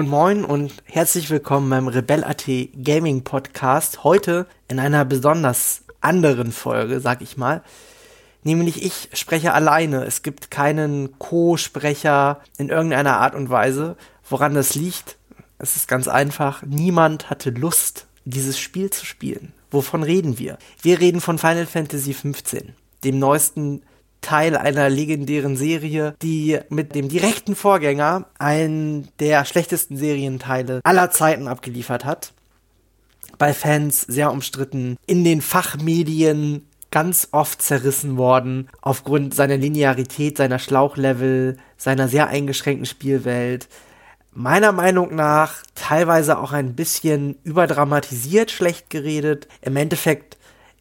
Moin Moin und herzlich willkommen beim Rebel.at Gaming Podcast. Heute in einer besonders anderen Folge, sag ich mal. Nämlich ich spreche alleine. Es gibt keinen Co-Sprecher in irgendeiner Art und Weise. Woran das liegt? Es ist ganz einfach. Niemand hatte Lust, dieses Spiel zu spielen. Wovon reden wir? Wir reden von Final Fantasy XV, dem neuesten Teil einer legendären Serie, die mit dem direkten Vorgänger einen der schlechtesten Serienteile aller Zeiten abgeliefert hat. Bei Fans sehr umstritten, in den Fachmedien ganz oft zerrissen worden, aufgrund seiner Linearität, seiner Schlauchlevel, seiner sehr eingeschränkten Spielwelt. Meiner Meinung nach teilweise auch ein bisschen überdramatisiert, schlecht geredet. Im Endeffekt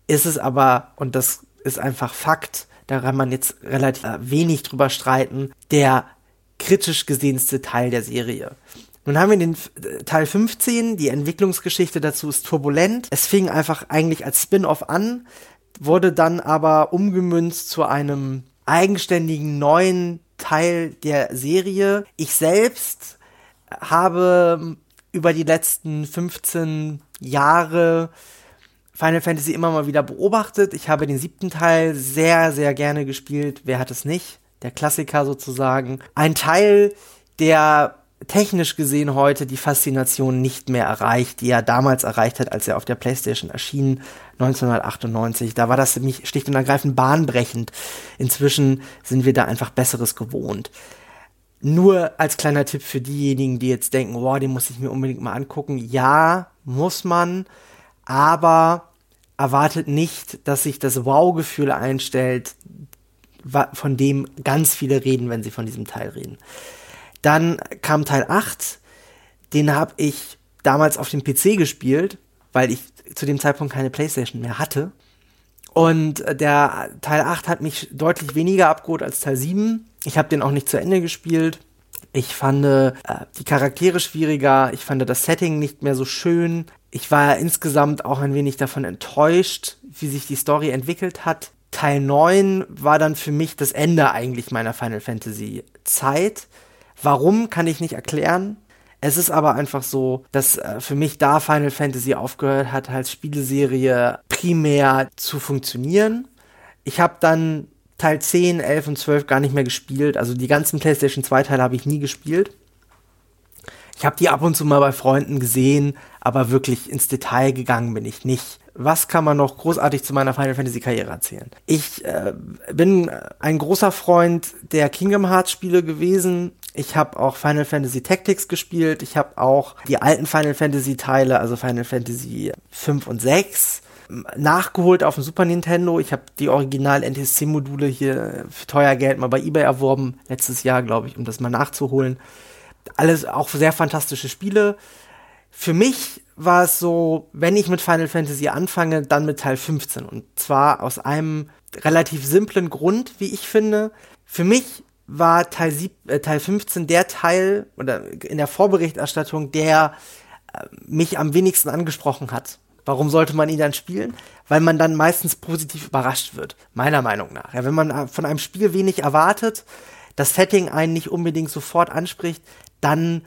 ist es aber, und das ist einfach Fakt, da kann man jetzt relativ wenig drüber streiten, der kritisch gesehenste Teil der Serie. Nun haben wir den Teil 15, die Entwicklungsgeschichte dazu ist turbulent. Es fing einfach eigentlich als Spin-off an, wurde dann aber umgemünzt zu einem eigenständigen neuen Teil der Serie. Ich selbst habe über die letzten 15 Jahre Final Fantasy immer mal wieder beobachtet. Ich habe den siebten Teil sehr, sehr gerne gespielt. Wer hat es nicht? Der Klassiker sozusagen. Ein Teil, der technisch gesehen heute die Faszination nicht mehr erreicht, die er damals erreicht hat, als er auf der PlayStation erschien, 1998. Da war das nämlich schlicht und ergreifend bahnbrechend. Inzwischen sind wir da einfach Besseres gewohnt. Nur als kleiner Tipp für diejenigen, die jetzt denken, wow, den muss ich mir unbedingt mal angucken. Ja, muss man, aber erwartet nicht, dass sich das Wow-Gefühl einstellt, von dem ganz viele reden, wenn sie von diesem Teil reden. Dann kam Teil 8, den habe ich damals auf dem PC gespielt, weil ich zu dem Zeitpunkt keine Playstation mehr hatte. Und der Teil 8 hat mich deutlich weniger abgeholt als Teil 7. Ich habe den auch nicht zu Ende gespielt. Ich fand äh, die Charaktere schwieriger, ich fand das Setting nicht mehr so schön ich war insgesamt auch ein wenig davon enttäuscht, wie sich die Story entwickelt hat. Teil 9 war dann für mich das Ende eigentlich meiner Final Fantasy Zeit. Warum kann ich nicht erklären. Es ist aber einfach so, dass äh, für mich da Final Fantasy aufgehört hat, als Spieleserie primär zu funktionieren. Ich habe dann Teil 10, 11 und 12 gar nicht mehr gespielt. Also die ganzen PlayStation 2 Teile habe ich nie gespielt. Ich habe die ab und zu mal bei Freunden gesehen, aber wirklich ins Detail gegangen bin ich nicht. Was kann man noch großartig zu meiner Final Fantasy Karriere erzählen? Ich äh, bin ein großer Freund der Kingdom Hearts Spiele gewesen. Ich habe auch Final Fantasy Tactics gespielt. Ich habe auch die alten Final Fantasy Teile, also Final Fantasy 5 und 6 nachgeholt auf dem Super Nintendo. Ich habe die original NTSC Module hier für teuer Geld mal bei eBay erworben letztes Jahr, glaube ich, um das mal nachzuholen alles auch sehr fantastische Spiele. Für mich war es so, wenn ich mit Final Fantasy anfange, dann mit Teil 15. Und zwar aus einem relativ simplen Grund, wie ich finde. Für mich war Teil, sieb, äh, Teil 15 der Teil oder in der Vorberichterstattung, der äh, mich am wenigsten angesprochen hat. Warum sollte man ihn dann spielen? Weil man dann meistens positiv überrascht wird, meiner Meinung nach. Ja, wenn man äh, von einem Spiel wenig erwartet, das Setting einen nicht unbedingt sofort anspricht, dann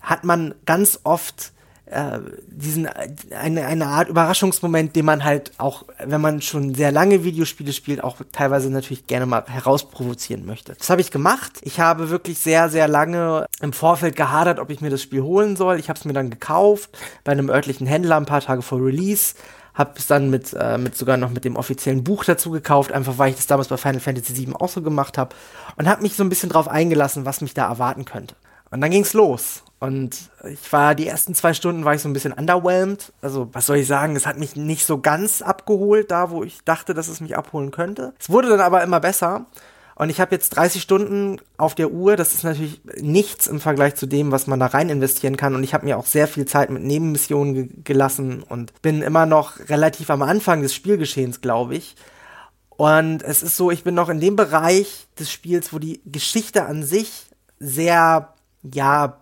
hat man ganz oft äh, diesen eine, eine Art Überraschungsmoment, den man halt auch, wenn man schon sehr lange Videospiele spielt, auch teilweise natürlich gerne mal herausprovozieren möchte. Das habe ich gemacht. Ich habe wirklich sehr, sehr lange im Vorfeld gehadert, ob ich mir das Spiel holen soll. Ich habe es mir dann gekauft bei einem örtlichen Händler ein paar Tage vor Release. Habe es dann mit, äh, mit sogar noch mit dem offiziellen Buch dazu gekauft, einfach weil ich das damals bei Final Fantasy VII auch so gemacht habe und habe mich so ein bisschen drauf eingelassen, was mich da erwarten könnte. Und dann ging's los. Und ich war, die ersten zwei Stunden war ich so ein bisschen underwhelmed. Also, was soll ich sagen? Es hat mich nicht so ganz abgeholt, da wo ich dachte, dass es mich abholen könnte. Es wurde dann aber immer besser. Und ich habe jetzt 30 Stunden auf der Uhr. Das ist natürlich nichts im Vergleich zu dem, was man da rein investieren kann. Und ich habe mir auch sehr viel Zeit mit Nebenmissionen ge gelassen und bin immer noch relativ am Anfang des Spielgeschehens, glaube ich. Und es ist so, ich bin noch in dem Bereich des Spiels, wo die Geschichte an sich sehr ja,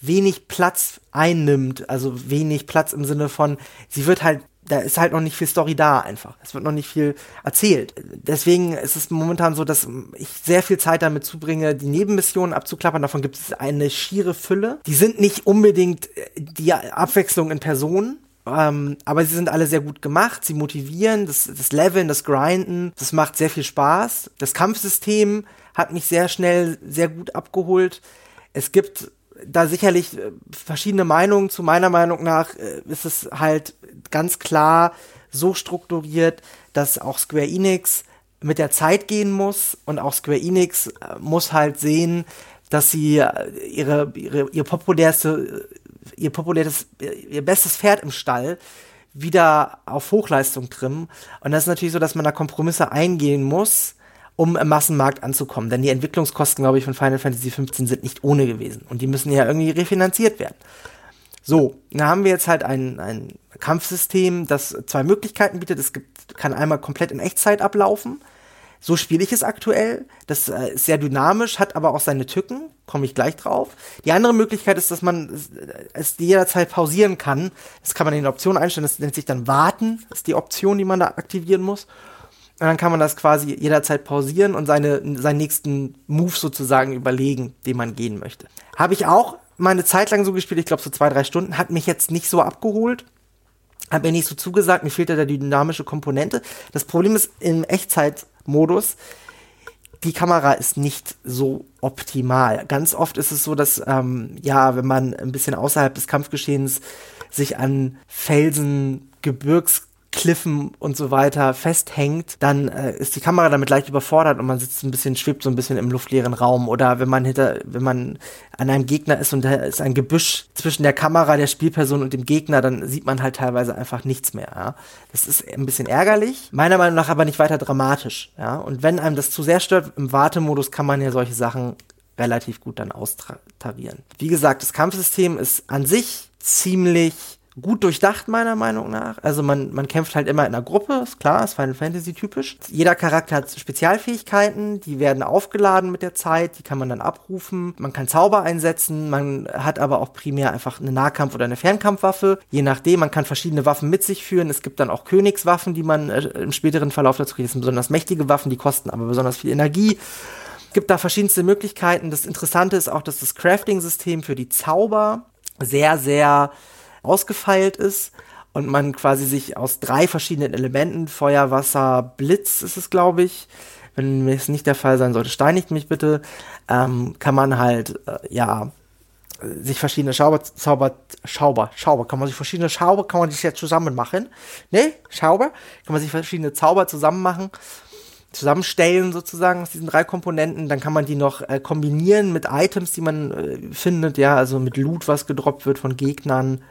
wenig Platz einnimmt, also wenig Platz im Sinne von, sie wird halt da ist halt noch nicht viel Story da einfach. Es wird noch nicht viel erzählt. Deswegen ist es momentan so, dass ich sehr viel Zeit damit zubringe, die Nebenmissionen abzuklappern. Davon gibt es eine schiere Fülle. Die sind nicht unbedingt äh, die Abwechslung in Personen. Ähm, aber sie sind alle sehr gut gemacht, sie motivieren, das, das Leveln, das Grinden, das macht sehr viel Spaß. Das Kampfsystem hat mich sehr schnell, sehr gut abgeholt. Es gibt da sicherlich äh, verschiedene Meinungen. Zu meiner Meinung nach äh, ist es halt ganz klar so strukturiert, dass auch Square Enix mit der Zeit gehen muss. Und auch Square Enix äh, muss halt sehen, dass sie ihre, ihre ihr populärste ihr populäres ihr bestes Pferd im Stall wieder auf Hochleistung trimmen. Und das ist natürlich so, dass man da Kompromisse eingehen muss, um im Massenmarkt anzukommen. Denn die Entwicklungskosten, glaube ich, von Final Fantasy XV sind nicht ohne gewesen. Und die müssen ja irgendwie refinanziert werden. So, da haben wir jetzt halt ein, ein Kampfsystem, das zwei Möglichkeiten bietet. Es gibt, kann einmal komplett in Echtzeit ablaufen. So spiele ich es aktuell. Das äh, ist sehr dynamisch, hat aber auch seine Tücken. Komme ich gleich drauf. Die andere Möglichkeit ist, dass man es jederzeit pausieren kann. Das kann man in den Optionen einstellen. Das nennt sich dann Warten. Das ist die Option, die man da aktivieren muss. Und dann kann man das quasi jederzeit pausieren und seine, seinen nächsten Move sozusagen überlegen, den man gehen möchte. Habe ich auch meine Zeit lang so gespielt, ich glaube so zwei, drei Stunden, hat mich jetzt nicht so abgeholt. Hat mir nicht so zugesagt, mir fehlt da die dynamische Komponente. Das Problem ist im Echtzeitmodus, die Kamera ist nicht so optimal. Ganz oft ist es so, dass, ähm, ja, wenn man ein bisschen außerhalb des Kampfgeschehens sich an Felsen, Gebirgs Kliffen und so weiter festhängt, dann äh, ist die Kamera damit leicht überfordert und man sitzt ein bisschen, schwebt so ein bisschen im luftleeren Raum. Oder wenn man hinter, wenn man an einem Gegner ist und da ist ein Gebüsch zwischen der Kamera, der Spielperson und dem Gegner, dann sieht man halt teilweise einfach nichts mehr. Ja? Das ist ein bisschen ärgerlich, meiner Meinung nach aber nicht weiter dramatisch. Ja? Und wenn einem das zu sehr stört, im Wartemodus kann man ja solche Sachen relativ gut dann austarieren. Wie gesagt, das Kampfsystem ist an sich ziemlich gut durchdacht, meiner Meinung nach. Also man, man kämpft halt immer in einer Gruppe, ist klar, ist Final Fantasy typisch. Jeder Charakter hat Spezialfähigkeiten, die werden aufgeladen mit der Zeit, die kann man dann abrufen. Man kann Zauber einsetzen, man hat aber auch primär einfach eine Nahkampf- oder eine Fernkampfwaffe. Je nachdem, man kann verschiedene Waffen mit sich führen. Es gibt dann auch Königswaffen, die man äh, im späteren Verlauf dazu kriegt. Das sind besonders mächtige Waffen, die kosten aber besonders viel Energie. Es gibt da verschiedenste Möglichkeiten. Das Interessante ist auch, dass das Crafting-System für die Zauber sehr, sehr ausgefeilt ist und man quasi sich aus drei verschiedenen Elementen, Feuer, Wasser, Blitz ist es, glaube ich, wenn es nicht der Fall sein sollte, steinigt mich bitte, ähm, kann man halt, äh, ja, sich verschiedene Schauber, Zauber, Schauber, Schauber, kann man sich verschiedene Schauber, kann man sich jetzt zusammen machen, ne, Schauber, kann man sich verschiedene Zauber zusammen machen, zusammenstellen sozusagen aus diesen drei Komponenten, dann kann man die noch äh, kombinieren mit Items, die man äh, findet, ja, also mit Loot, was gedroppt wird von Gegnern,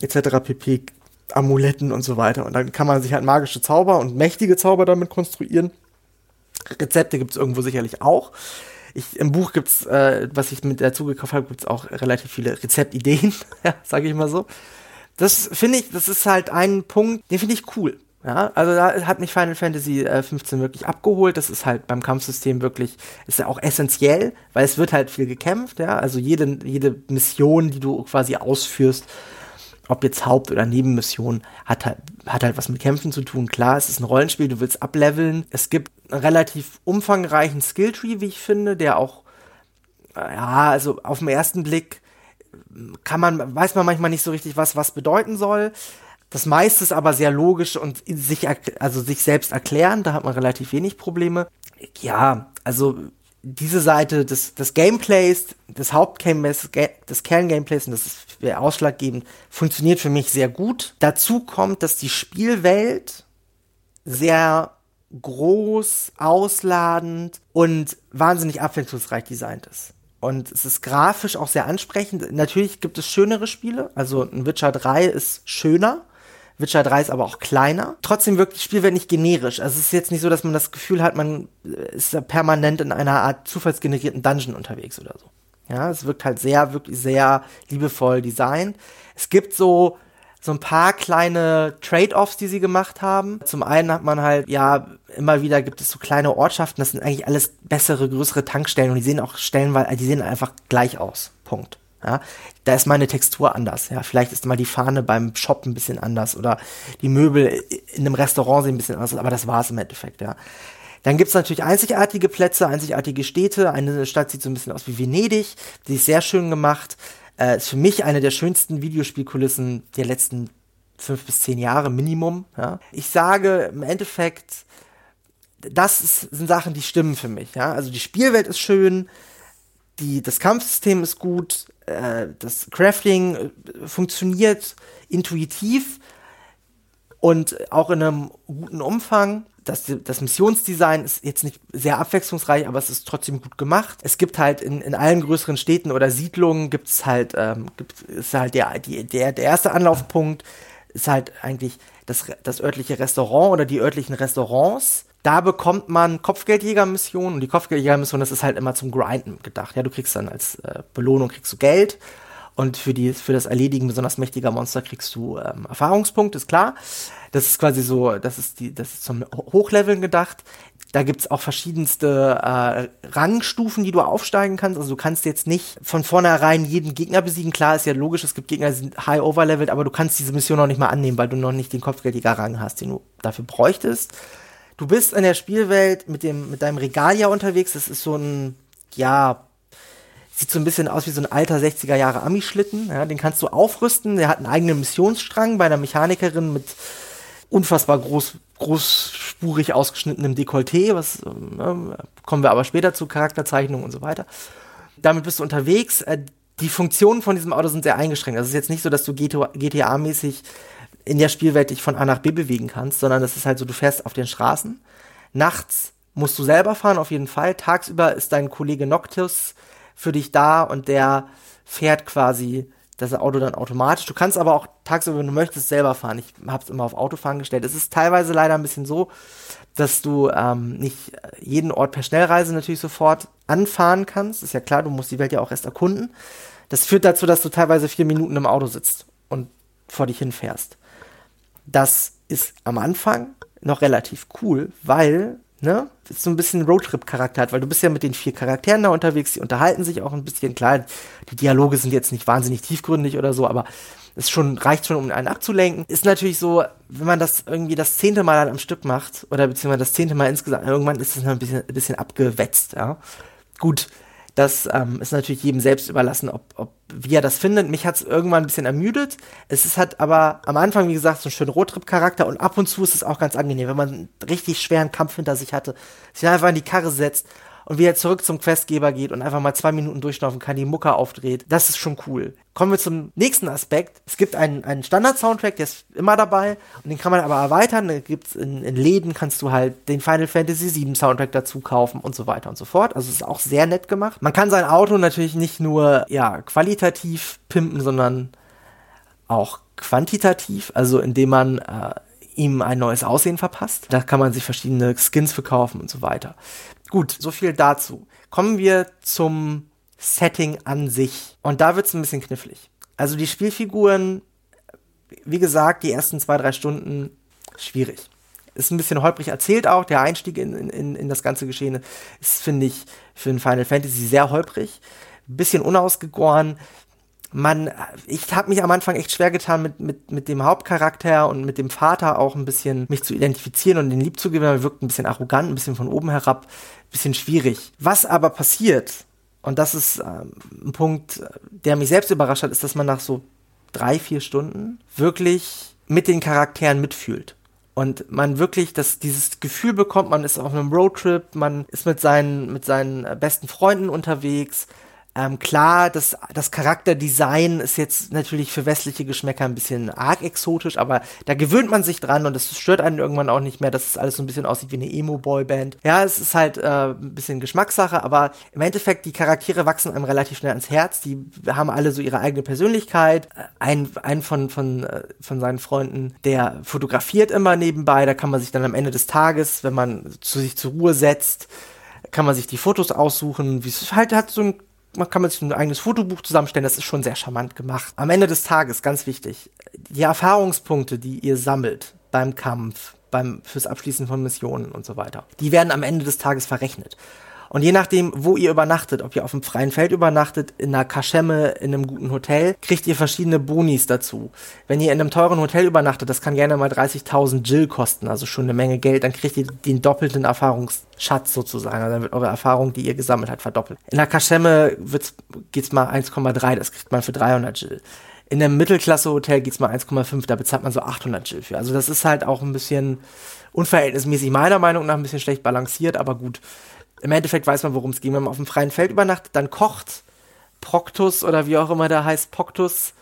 etc. pp. Amuletten und so weiter. Und dann kann man sich halt magische Zauber und mächtige Zauber damit konstruieren. Rezepte gibt es irgendwo sicherlich auch. Ich, Im Buch gibt's, äh, was ich mit dazu gekauft habe, gibt's auch relativ viele Rezeptideen, ja, sage ich mal so. Das finde ich, das ist halt ein Punkt, den finde ich cool. Ja, also da hat mich Final Fantasy äh, 15 wirklich abgeholt. Das ist halt beim Kampfsystem wirklich, ist ja auch essentiell, weil es wird halt viel gekämpft, ja. Also jede, jede Mission, die du quasi ausführst, ob jetzt Haupt- oder Nebenmission, hat halt, hat halt was mit Kämpfen zu tun. Klar, es ist ein Rollenspiel, du willst ableveln. Es gibt einen relativ umfangreichen Skilltree, wie ich finde, der auch, äh, ja, also auf den ersten Blick kann man, weiß man manchmal nicht so richtig, was was bedeuten soll. Das meiste ist aber sehr logisch und sich, also sich selbst erklären, da hat man relativ wenig Probleme. Ja, also diese Seite des, des Gameplays, des Hauptgameplays, des Kerngameplays, und das ist ausschlaggebend, funktioniert für mich sehr gut. Dazu kommt, dass die Spielwelt sehr groß, ausladend und wahnsinnig abwechslungsreich designt ist. Und es ist grafisch auch sehr ansprechend. Natürlich gibt es schönere Spiele. Also ein Witcher 3 ist schöner. Witcher 3 ist aber auch kleiner. Trotzdem wirkt das Spielwelt nicht generisch. Also es ist jetzt nicht so, dass man das Gefühl hat, man ist permanent in einer Art zufallsgenerierten Dungeon unterwegs oder so. Ja, es wirkt halt sehr, wirklich sehr liebevoll designt. Es gibt so, so ein paar kleine Trade-offs, die sie gemacht haben. Zum einen hat man halt, ja, immer wieder gibt es so kleine Ortschaften, das sind eigentlich alles bessere, größere Tankstellen und die sehen auch Stellen, weil die sehen einfach gleich aus. Punkt. Ja, da ist meine Textur anders. Ja, vielleicht ist mal die Fahne beim Shop ein bisschen anders oder die Möbel in einem Restaurant sehen ein bisschen anders, aber das war es im Endeffekt. Ja. Dann gibt's natürlich einzigartige Plätze, einzigartige Städte. Eine Stadt sieht so ein bisschen aus wie Venedig. Die ist sehr schön gemacht. Äh, ist für mich eine der schönsten Videospielkulissen der letzten fünf bis zehn Jahre Minimum. Ja. Ich sage im Endeffekt, das ist, sind Sachen, die stimmen für mich. Ja. Also die Spielwelt ist schön, die, das Kampfsystem ist gut, äh, das Crafting äh, funktioniert intuitiv und auch in einem guten Umfang das, das Missionsdesign ist jetzt nicht sehr abwechslungsreich, aber es ist trotzdem gut gemacht. Es gibt halt in, in allen größeren Städten oder Siedlungen gibt es halt, ähm, gibt, ist halt der, die, der, der erste Anlaufpunkt ist halt eigentlich das, das örtliche Restaurant oder die örtlichen Restaurants. Da bekommt man Kopfgeldjägermissionen und die Kopfgeldjägermission, das ist halt immer zum Grinden gedacht. Ja, du kriegst dann als äh, Belohnung kriegst du Geld und für, die, für das Erledigen besonders mächtiger Monster kriegst du ähm, Erfahrungspunkte, ist klar. Das ist quasi so, das ist die, das ist zum Hochleveln gedacht. Da gibt's auch verschiedenste äh, Rangstufen, die du aufsteigen kannst. Also du kannst jetzt nicht von vornherein jeden Gegner besiegen. Klar, ist ja logisch, es gibt Gegner, die sind high overleveled, aber du kannst diese Mission noch nicht mal annehmen, weil du noch nicht den Kopfgeldjäger-Rang hast, den du dafür bräuchtest. Du bist in der Spielwelt mit dem, mit deinem Regalia unterwegs. Das ist so ein, ja, Sieht so ein bisschen aus wie so ein alter 60er Jahre Ami-Schlitten. Ja, den kannst du aufrüsten. Der hat einen eigenen Missionsstrang bei einer Mechanikerin mit unfassbar groß, großspurig ausgeschnittenem Dekolleté. Was äh, kommen wir aber später zu Charakterzeichnungen und so weiter. Damit bist du unterwegs. Äh, die Funktionen von diesem Auto sind sehr eingeschränkt. Also es ist jetzt nicht so, dass du GTA-mäßig in der Spielwelt dich von A nach B bewegen kannst, sondern es ist halt so, du fährst auf den Straßen. Nachts musst du selber fahren, auf jeden Fall. Tagsüber ist dein Kollege Noctis für dich da und der fährt quasi das Auto dann automatisch. Du kannst aber auch tagsüber, wenn du möchtest, selber fahren. Ich habe es immer auf Autofahren gestellt. Es ist teilweise leider ein bisschen so, dass du ähm, nicht jeden Ort per Schnellreise natürlich sofort anfahren kannst. Ist ja klar, du musst die Welt ja auch erst erkunden. Das führt dazu, dass du teilweise vier Minuten im Auto sitzt und vor dich hinfährst. Das ist am Anfang noch relativ cool, weil ne, das so ein bisschen Roadtrip-Charakter hat, weil du bist ja mit den vier Charakteren da unterwegs, die unterhalten sich auch ein bisschen, klar, die Dialoge sind jetzt nicht wahnsinnig tiefgründig oder so, aber es schon, reicht schon, um einen abzulenken. Ist natürlich so, wenn man das irgendwie das zehnte Mal dann am Stück macht, oder beziehungsweise das zehnte Mal insgesamt, irgendwann ist es ein bisschen, ein bisschen abgewetzt, ja. Gut, das ähm, ist natürlich jedem selbst überlassen, ob, ob wie er das findet. Mich hat es irgendwann ein bisschen ermüdet. Es ist hat aber am Anfang, wie gesagt, so einen schönen Roadtrip-Charakter und ab und zu ist es auch ganz angenehm, wenn man einen richtig schweren Kampf hinter sich hatte, sich einfach in die Karre setzt und wie er zurück zum Questgeber geht und einfach mal zwei Minuten durchlaufen kann, die Mucke aufdreht. Das ist schon cool. Kommen wir zum nächsten Aspekt. Es gibt einen, einen Standard-Soundtrack, der ist immer dabei und den kann man aber erweitern. Da gibt's in, in Läden kannst du halt den Final Fantasy VII Soundtrack dazu kaufen und so weiter und so fort. Also es ist auch sehr nett gemacht. Man kann sein Auto natürlich nicht nur ja qualitativ pimpen, sondern auch quantitativ, also indem man äh, ihm ein neues Aussehen verpasst. Da kann man sich verschiedene Skins verkaufen und so weiter. Gut, so viel dazu. Kommen wir zum Setting an sich. Und da wird es ein bisschen knifflig. Also die Spielfiguren, wie gesagt, die ersten zwei, drei Stunden schwierig. Ist ein bisschen holprig erzählt auch. Der Einstieg in, in, in das ganze Geschehen ist, finde ich, für ein Final Fantasy sehr holprig. Bisschen unausgegoren man, ich habe mich am Anfang echt schwer getan mit, mit, mit dem Hauptcharakter und mit dem Vater auch ein bisschen mich zu identifizieren und den lieb zu gewinnen. Wirkt ein bisschen arrogant, ein bisschen von oben herab, bisschen schwierig. Was aber passiert, und das ist ähm, ein Punkt, der mich selbst überrascht hat, ist, dass man nach so drei, vier Stunden wirklich mit den Charakteren mitfühlt. Und man wirklich das, dieses Gefühl bekommt, man ist auf einem Roadtrip, man ist mit seinen, mit seinen besten Freunden unterwegs, ähm, klar, das, das Charakterdesign ist jetzt natürlich für westliche Geschmäcker ein bisschen arg exotisch, aber da gewöhnt man sich dran und es stört einen irgendwann auch nicht mehr, dass es alles so ein bisschen aussieht wie eine Emo-Boy-Band. Ja, es ist halt äh, ein bisschen Geschmackssache, aber im Endeffekt, die Charaktere wachsen einem relativ schnell ans Herz. Die haben alle so ihre eigene Persönlichkeit. Ein, ein von, von, äh, von seinen Freunden, der fotografiert immer nebenbei, da kann man sich dann am Ende des Tages, wenn man zu sich zur Ruhe setzt, kann man sich die Fotos aussuchen, wie es halt hat so ein man kann man sich ein eigenes Fotobuch zusammenstellen, das ist schon sehr charmant gemacht. Am Ende des Tages, ganz wichtig, die Erfahrungspunkte, die ihr sammelt beim Kampf, beim, fürs Abschließen von Missionen und so weiter, die werden am Ende des Tages verrechnet. Und je nachdem, wo ihr übernachtet, ob ihr auf dem freien Feld übernachtet, in einer Kaschemme, in einem guten Hotel, kriegt ihr verschiedene Bonis dazu. Wenn ihr in einem teuren Hotel übernachtet, das kann gerne mal 30.000 Jill kosten, also schon eine Menge Geld, dann kriegt ihr den doppelten Erfahrungsschatz sozusagen. Also dann wird eure Erfahrung, die ihr gesammelt habt, verdoppelt. In der Kaschemme geht's mal 1,3, das kriegt man für 300 Jill. In einem Mittelklasse-Hotel geht's mal 1,5, da bezahlt man so 800 Jill für. Also das ist halt auch ein bisschen unverhältnismäßig meiner Meinung nach ein bisschen schlecht balanciert, aber gut im Endeffekt weiß man, worum es ging. Wenn man auf dem freien Feld übernachtet, dann kocht Proctus oder wie auch immer der heißt, Proctus,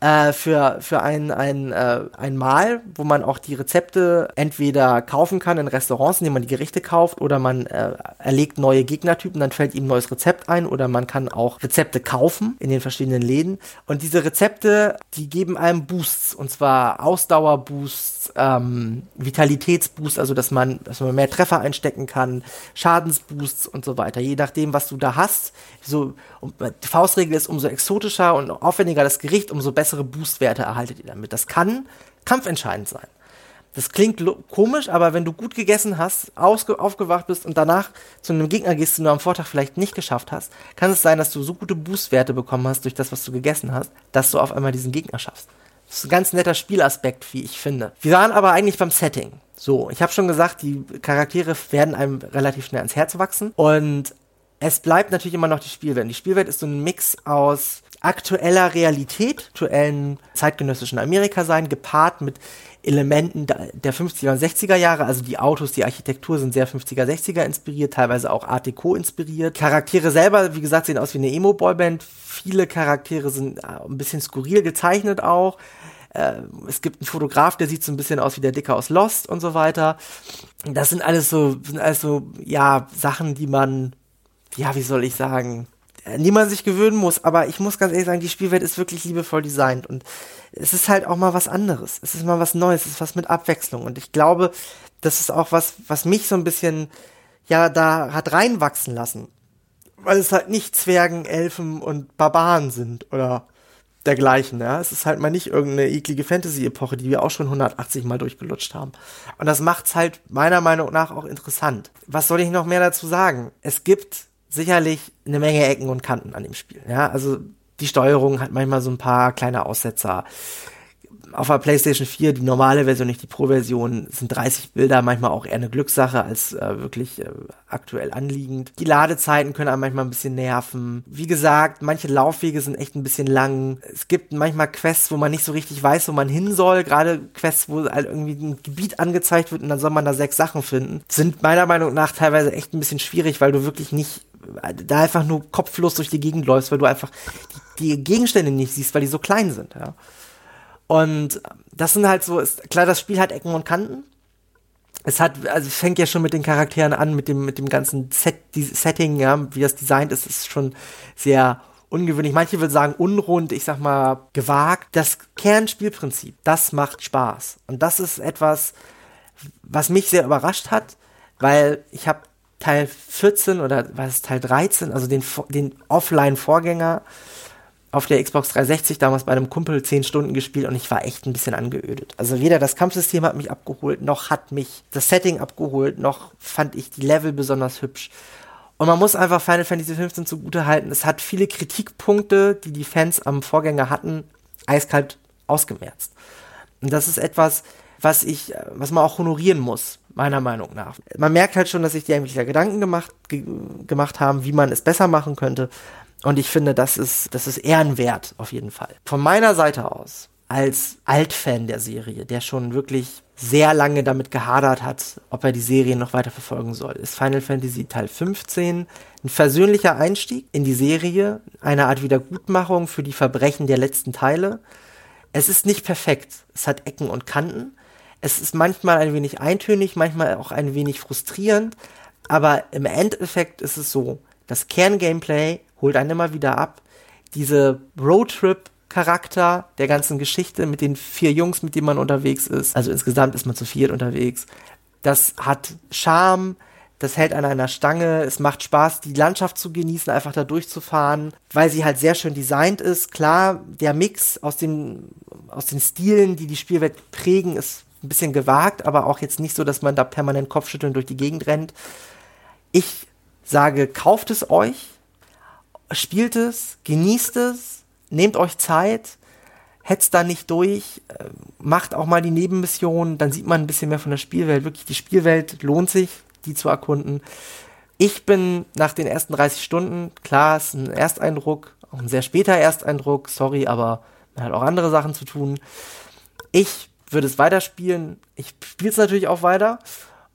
äh, für, für ein, ein, äh, ein Mahl, wo man auch die Rezepte entweder kaufen kann in Restaurants, indem man die Gerichte kauft, oder man äh, erlegt neue Gegnertypen, dann fällt ihm ein neues Rezept ein, oder man kann auch Rezepte kaufen in den verschiedenen Läden. Und diese Rezepte, die geben einem Boosts, und zwar Ausdauerboosts, ähm, Vitalitätsboosts, also dass man, dass man mehr Treffer einstecken kann, Schadensboosts und so weiter. Je nachdem, was du da hast. So, die Faustregel ist, umso exotischer und aufwendiger das Gericht, umso besser bessere Boostwerte erhaltet ihr damit. Das kann kampfentscheidend sein. Das klingt komisch, aber wenn du gut gegessen hast, aufgewacht bist und danach zu einem Gegner gehst, den du am Vortag vielleicht nicht geschafft hast, kann es sein, dass du so gute Boostwerte bekommen hast durch das, was du gegessen hast, dass du auf einmal diesen Gegner schaffst. Das ist ein ganz netter Spielaspekt, wie ich finde. Wir waren aber eigentlich beim Setting. So, ich habe schon gesagt, die Charaktere werden einem relativ schnell ans Herz wachsen und es bleibt natürlich immer noch die Spielwelt. Die Spielwelt ist so ein Mix aus aktueller Realität, aktuellen zeitgenössischen Amerika sein, gepaart mit Elementen der 50er und 60er Jahre, also die Autos, die Architektur sind sehr 50er, 60er inspiriert, teilweise auch Art Deco inspiriert. Charaktere selber, wie gesagt, sehen aus wie eine Emo-Boyband. Viele Charaktere sind äh, ein bisschen skurril gezeichnet auch. Äh, es gibt einen Fotograf, der sieht so ein bisschen aus wie der Dicker aus Lost und so weiter. Das sind alles so, sind alles so, ja, Sachen, die man, ja, wie soll ich sagen, an die man sich gewöhnen muss. Aber ich muss ganz ehrlich sagen, die Spielwelt ist wirklich liebevoll designt und es ist halt auch mal was anderes. Es ist mal was Neues, es ist was mit Abwechslung. Und ich glaube, das ist auch was, was mich so ein bisschen, ja, da hat reinwachsen lassen. Weil es halt nicht Zwergen, Elfen und Barbaren sind oder dergleichen, ja. Es ist halt mal nicht irgendeine eklige Fantasy-Epoche, die wir auch schon 180 Mal durchgelutscht haben. Und das macht's halt meiner Meinung nach auch interessant. Was soll ich noch mehr dazu sagen? Es gibt sicherlich eine Menge Ecken und Kanten an dem Spiel. Ja, also die Steuerung hat manchmal so ein paar kleine Aussetzer. Auf der PlayStation 4, die normale Version, nicht die Pro-Version, sind 30 Bilder manchmal auch eher eine Glückssache als äh, wirklich äh, aktuell anliegend. Die Ladezeiten können einem manchmal ein bisschen nerven. Wie gesagt, manche Laufwege sind echt ein bisschen lang. Es gibt manchmal Quests, wo man nicht so richtig weiß, wo man hin soll. Gerade Quests, wo halt irgendwie ein Gebiet angezeigt wird und dann soll man da sechs Sachen finden, sind meiner Meinung nach teilweise echt ein bisschen schwierig, weil du wirklich nicht da einfach nur kopflos durch die Gegend läufst, weil du einfach die, die Gegenstände nicht siehst, weil die so klein sind, ja. Und das sind halt so, ist, klar, das Spiel hat Ecken und Kanten. Es hat, also fängt ja schon mit den Charakteren an, mit dem, mit dem ganzen Set, die Setting, ja, wie das designt ist, ist schon sehr ungewöhnlich. Manche würden sagen unrund, ich sag mal gewagt. Das Kernspielprinzip, das macht Spaß. Und das ist etwas, was mich sehr überrascht hat, weil ich habe Teil 14 oder was Teil 13, also den, den Offline-Vorgänger auf der Xbox 360 damals bei einem Kumpel 10 Stunden gespielt und ich war echt ein bisschen angeödet. Also weder das Kampfsystem hat mich abgeholt, noch hat mich das Setting abgeholt, noch fand ich die Level besonders hübsch. Und man muss einfach Final Fantasy 15 zugute halten. Es hat viele Kritikpunkte, die die Fans am Vorgänger hatten, eiskalt ausgemerzt. Und das ist etwas, was ich, was man auch honorieren muss meiner Meinung nach. Man merkt halt schon, dass sich die eigentlich da Gedanken gemacht, ge gemacht haben, wie man es besser machen könnte. Und ich finde, das ist, das ist ehrenwert, auf jeden Fall. Von meiner Seite aus, als Altfan der Serie, der schon wirklich sehr lange damit gehadert hat, ob er die Serie noch weiter verfolgen soll, ist Final Fantasy Teil 15 ein versöhnlicher Einstieg in die Serie, eine Art Wiedergutmachung für die Verbrechen der letzten Teile. Es ist nicht perfekt, es hat Ecken und Kanten, es ist manchmal ein wenig eintönig, manchmal auch ein wenig frustrierend, aber im Endeffekt ist es so, das Kerngameplay holt einen immer wieder ab. Diese Roadtrip-Charakter der ganzen Geschichte mit den vier Jungs, mit denen man unterwegs ist, also insgesamt ist man zu viert unterwegs, das hat Charme, das hält an einer Stange, es macht Spaß, die Landschaft zu genießen, einfach da durchzufahren, weil sie halt sehr schön designt ist. Klar, der Mix aus den, aus den Stilen, die die Spielwelt prägen, ist ein bisschen gewagt, aber auch jetzt nicht so, dass man da permanent Kopfschütteln durch die Gegend rennt. Ich sage, kauft es euch, spielt es, genießt es, nehmt euch Zeit, hetzt da nicht durch, äh, macht auch mal die Nebenmission, dann sieht man ein bisschen mehr von der Spielwelt. Wirklich, die Spielwelt lohnt sich, die zu erkunden. Ich bin nach den ersten 30 Stunden, klar, ist ein Ersteindruck, auch ein sehr später Ersteindruck, sorry, aber man hat auch andere Sachen zu tun. Ich würde es weiterspielen. Ich spiele es natürlich auch weiter.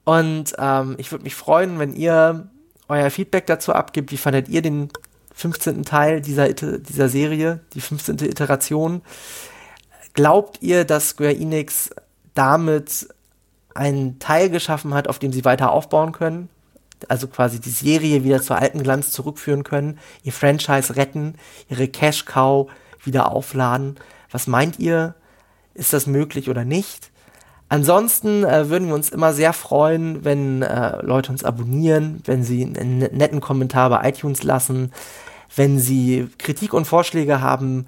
Und ähm, ich würde mich freuen, wenn ihr euer Feedback dazu abgibt. Wie fandet ihr den 15. Teil dieser, dieser Serie, die 15. Iteration. Glaubt ihr, dass Square Enix damit einen Teil geschaffen hat, auf dem sie weiter aufbauen können? Also quasi die Serie wieder zur alten Glanz zurückführen können, ihr Franchise retten, ihre Cash Cow wieder aufladen. Was meint ihr? Ist das möglich oder nicht? Ansonsten äh, würden wir uns immer sehr freuen, wenn äh, Leute uns abonnieren, wenn sie einen netten Kommentar bei iTunes lassen, wenn sie Kritik und Vorschläge haben,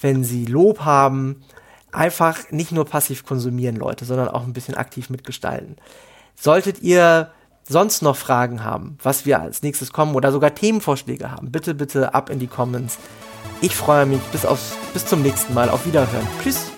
wenn sie Lob haben. Einfach nicht nur passiv konsumieren, Leute, sondern auch ein bisschen aktiv mitgestalten. Solltet ihr sonst noch Fragen haben, was wir als nächstes kommen oder sogar Themenvorschläge haben, bitte, bitte ab in die Comments. Ich freue mich bis, aufs, bis zum nächsten Mal. Auf Wiederhören. Tschüss.